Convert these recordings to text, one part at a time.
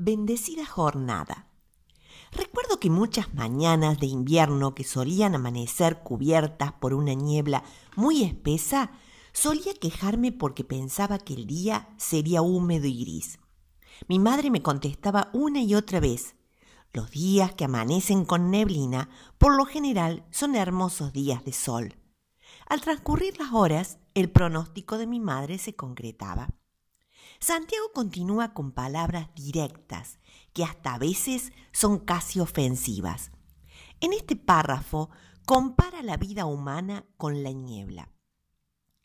Bendecida jornada. Recuerdo que muchas mañanas de invierno que solían amanecer cubiertas por una niebla muy espesa, solía quejarme porque pensaba que el día sería húmedo y gris. Mi madre me contestaba una y otra vez, los días que amanecen con neblina por lo general son hermosos días de sol. Al transcurrir las horas, el pronóstico de mi madre se concretaba. Santiago continúa con palabras directas, que hasta a veces son casi ofensivas. En este párrafo compara la vida humana con la niebla.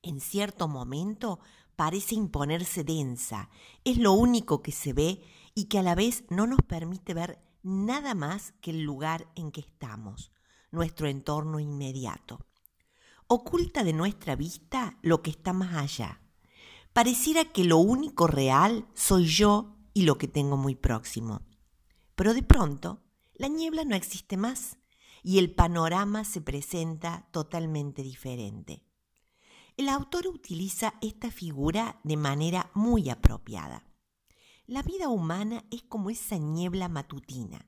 En cierto momento parece imponerse densa, es lo único que se ve y que a la vez no nos permite ver nada más que el lugar en que estamos, nuestro entorno inmediato. Oculta de nuestra vista lo que está más allá. Pareciera que lo único real soy yo y lo que tengo muy próximo. Pero de pronto, la niebla no existe más y el panorama se presenta totalmente diferente. El autor utiliza esta figura de manera muy apropiada. La vida humana es como esa niebla matutina.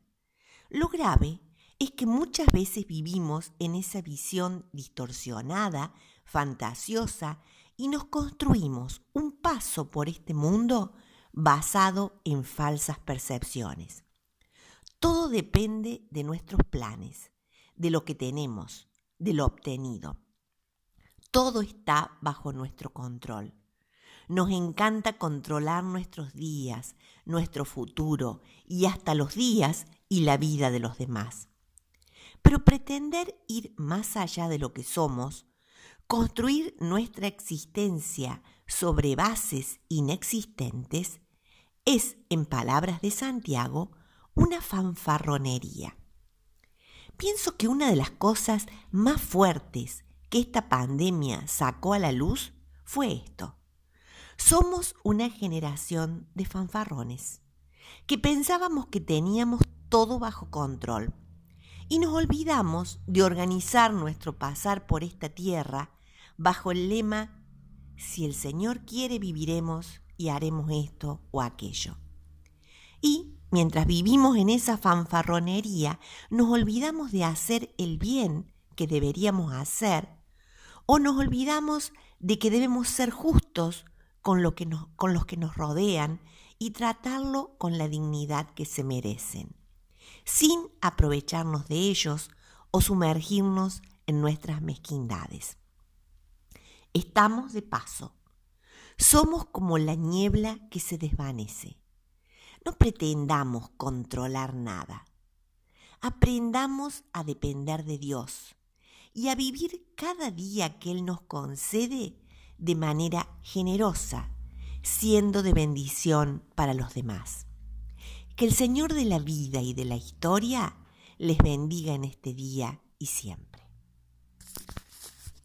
Lo grave es que muchas veces vivimos en esa visión distorsionada, fantasiosa, y nos construimos un paso por este mundo basado en falsas percepciones. Todo depende de nuestros planes, de lo que tenemos, de lo obtenido. Todo está bajo nuestro control. Nos encanta controlar nuestros días, nuestro futuro y hasta los días y la vida de los demás. Pero pretender ir más allá de lo que somos, construir nuestra existencia sobre bases inexistentes, es, en palabras de Santiago, una fanfarronería. Pienso que una de las cosas más fuertes que esta pandemia sacó a la luz fue esto. Somos una generación de fanfarrones, que pensábamos que teníamos todo bajo control y nos olvidamos de organizar nuestro pasar por esta tierra bajo el lema si el Señor quiere viviremos y haremos esto o aquello. Y mientras vivimos en esa fanfarronería, nos olvidamos de hacer el bien que deberíamos hacer o nos olvidamos de que debemos ser justos con, lo que con los que nos rodean y tratarlo con la dignidad que se merecen, sin aprovecharnos de ellos o sumergirnos en nuestras mezquindades. Estamos de paso. Somos como la niebla que se desvanece. No pretendamos controlar nada. Aprendamos a depender de Dios y a vivir cada día que Él nos concede de manera generosa, siendo de bendición para los demás. Que el Señor de la vida y de la historia les bendiga en este día y siempre.